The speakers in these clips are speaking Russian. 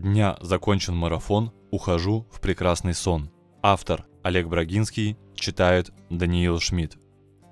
дня закончен марафон, ухожу в прекрасный сон. Автор Олег Брагинский, читает Даниил Шмидт.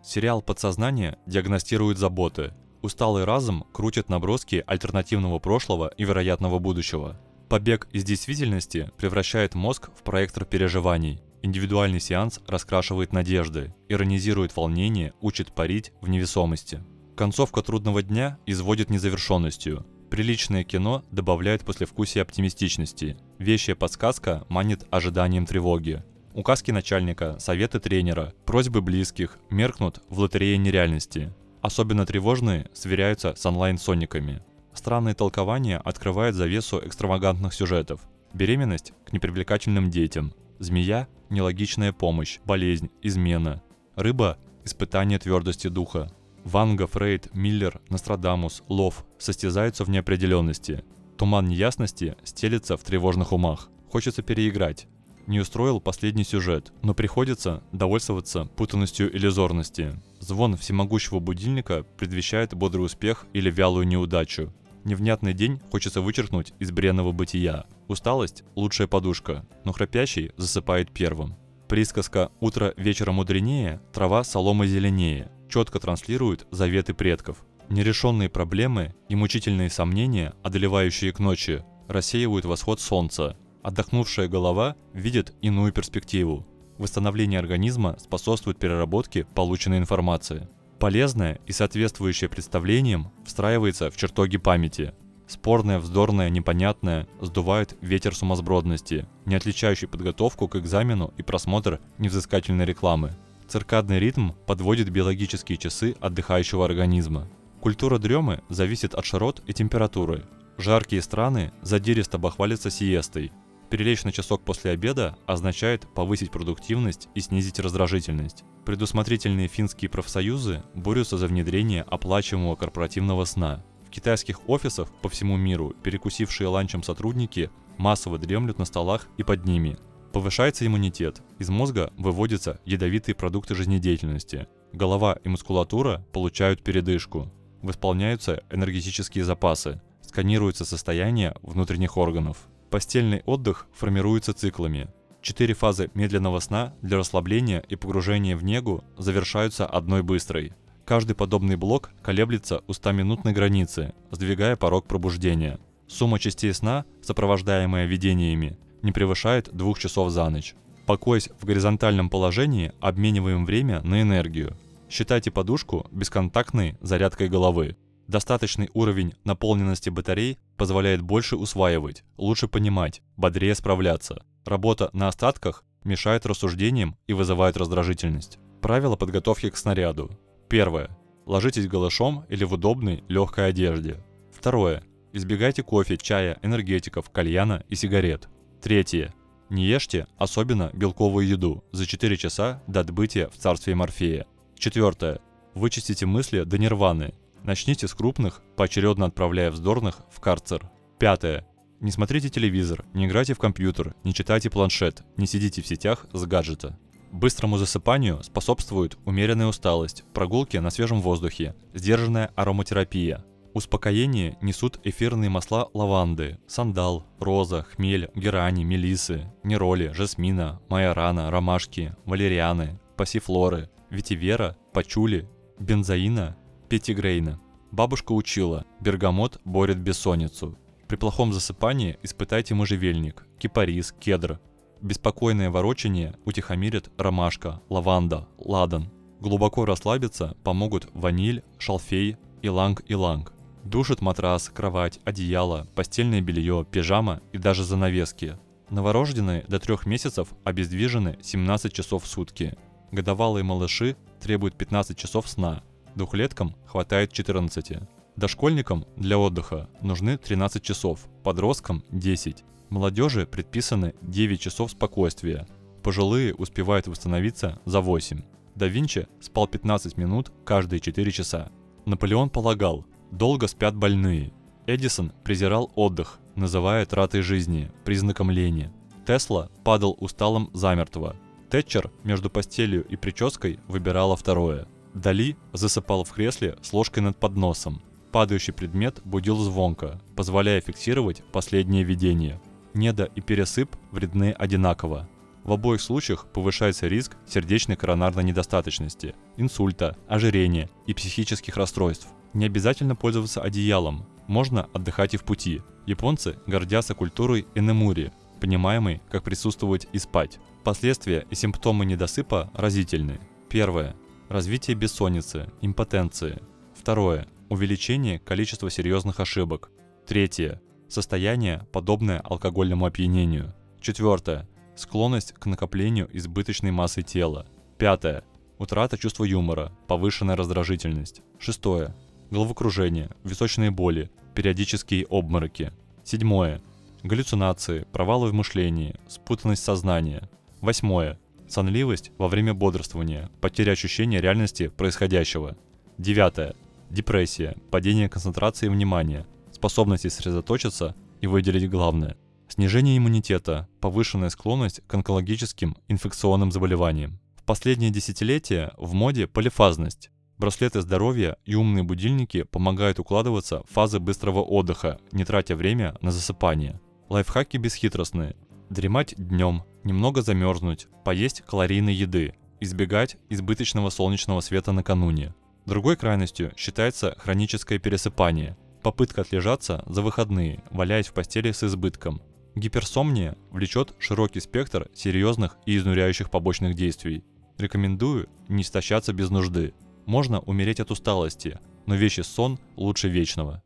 Сериал «Подсознание» диагностирует заботы. Усталый разум крутит наброски альтернативного прошлого и вероятного будущего. Побег из действительности превращает мозг в проектор переживаний. Индивидуальный сеанс раскрашивает надежды, иронизирует волнение, учит парить в невесомости. Концовка трудного дня изводит незавершенностью. Приличное кино добавляет послевкусие оптимистичности. Вещая подсказка манит ожиданием тревоги. Указки начальника, советы тренера, просьбы близких меркнут в лотерее нереальности. Особенно тревожные сверяются с онлайн-сониками. Странные толкования открывают завесу экстравагантных сюжетов. Беременность к непривлекательным детям. Змея – нелогичная помощь, болезнь, измена. Рыба – испытание твердости духа. Ванга, Фрейд, Миллер, Нострадамус, Лов состязаются в неопределенности. Туман неясности стелится в тревожных умах. Хочется переиграть. Не устроил последний сюжет, но приходится довольствоваться путанностью иллюзорности. Звон всемогущего будильника предвещает бодрый успех или вялую неудачу. Невнятный день хочется вычеркнуть из бренного бытия. Усталость – лучшая подушка, но храпящий засыпает первым. Присказка «утро вечера мудренее», «трава солома зеленее» четко транслирует заветы предков. Нерешенные проблемы и мучительные сомнения, одолевающие к ночи, рассеивают восход солнца. Отдохнувшая голова видит иную перспективу. Восстановление организма способствует переработке полученной информации. Полезное и соответствующее представлениям встраивается в чертоги памяти. Спорное, вздорное, непонятное сдувает ветер сумасбродности, не отличающий подготовку к экзамену и просмотр невзыскательной рекламы. Циркадный ритм подводит биологические часы отдыхающего организма. Культура дремы зависит от широт и температуры. Жаркие страны задиристо бахвалятся сиестой. Перелечь на часок после обеда означает повысить продуктивность и снизить раздражительность. Предусмотрительные финские профсоюзы борются за внедрение оплачиваемого корпоративного сна. В китайских офисах по всему миру перекусившие ланчем сотрудники массово дремлют на столах и под ними. Повышается иммунитет, из мозга выводятся ядовитые продукты жизнедеятельности. Голова и мускулатура получают передышку. Восполняются энергетические запасы, сканируется состояние внутренних органов. Постельный отдых формируется циклами. Четыре фазы медленного сна для расслабления и погружения в негу завершаются одной быстрой. Каждый подобный блок колеблется у 100-минутной границы, сдвигая порог пробуждения. Сумма частей сна, сопровождаемая видениями, не превышает двух часов за ночь. Покоясь в горизонтальном положении, обмениваем время на энергию. Считайте подушку бесконтактной зарядкой головы. Достаточный уровень наполненности батарей позволяет больше усваивать, лучше понимать, бодрее справляться. Работа на остатках мешает рассуждениям и вызывает раздражительность. Правила подготовки к снаряду. Первое. Ложитесь голышом или в удобной, легкой одежде. Второе. Избегайте кофе, чая, энергетиков, кальяна и сигарет. Третье. Не ешьте, особенно белковую еду, за 4 часа до отбытия в царстве Морфея. Четвертое. Вычистите мысли до нирваны. Начните с крупных, поочередно отправляя вздорных в карцер. Пятое. Не смотрите телевизор, не играйте в компьютер, не читайте планшет, не сидите в сетях с гаджета. Быстрому засыпанию способствует умеренная усталость, прогулки на свежем воздухе, сдержанная ароматерапия. Успокоение несут эфирные масла лаванды, сандал, роза, хмель, герани, мелисы, нероли, жасмина, майорана, ромашки, валерианы, пассифлоры, ветивера, пачули, бензоина, пятигрейна. Бабушка учила, бергамот борет бессонницу, при плохом засыпании испытайте можжевельник, кипарис, кедр. Беспокойное ворочание утихомирит ромашка, лаванда, ладан. Глубоко расслабиться помогут ваниль, шалфей, иланг-иланг. Душит матрас, кровать, одеяло, постельное белье, пижама и даже занавески. Новорожденные до трех месяцев обездвижены 17 часов в сутки. Годовалые малыши требуют 15 часов сна, двухлеткам хватает 14. Дошкольникам для отдыха нужны 13 часов, подросткам 10. Молодежи предписаны 9 часов спокойствия. Пожилые успевают восстановиться за 8. Да Винчи спал 15 минут каждые 4 часа. Наполеон полагал, долго спят больные. Эдисон презирал отдых, называя тратой жизни, признаком лени. Тесла падал усталым замертво. Тэтчер между постелью и прической выбирала второе. Дали засыпал в кресле с ложкой над подносом. Падающий предмет будил звонко, позволяя фиксировать последнее видение. Неда и пересып вредны одинаково. В обоих случаях повышается риск сердечной коронарной недостаточности, инсульта, ожирения и психических расстройств. Не обязательно пользоваться одеялом, можно отдыхать и в пути. Японцы гордятся культурой энемури, понимаемой как присутствовать и спать. Последствия и симптомы недосыпа разительны. Первое. Развитие бессонницы, импотенции. Второе. Увеличение количества серьезных ошибок. Третье. Состояние, подобное алкогольному опьянению. Четвертое. Склонность к накоплению избыточной массы тела. Пятое. Утрата чувства юмора, повышенная раздражительность. Шестое. Головокружение, височные боли, периодические обмороки. Седьмое. Галлюцинации, провалы в мышлении, спутанность сознания. Восьмое. Сонливость во время бодрствования, потеря ощущения реальности происходящего. Девятое. Депрессия, падение концентрации внимания, способности сосредоточиться и выделить главное. Снижение иммунитета, повышенная склонность к онкологическим инфекционным заболеваниям. В последние десятилетия в моде полифазность. Браслеты здоровья и умные будильники помогают укладываться в фазы быстрого отдыха, не тратя время на засыпание. Лайфхаки бесхитростные. Дремать днем, немного замерзнуть, поесть калорийной еды, избегать избыточного солнечного света накануне. Другой крайностью считается хроническое пересыпание, попытка отлежаться за выходные, валяясь в постели с избытком. Гиперсомния влечет широкий спектр серьезных и изнуряющих побочных действий. Рекомендую не истощаться без нужды. Можно умереть от усталости, но вещий сон лучше вечного.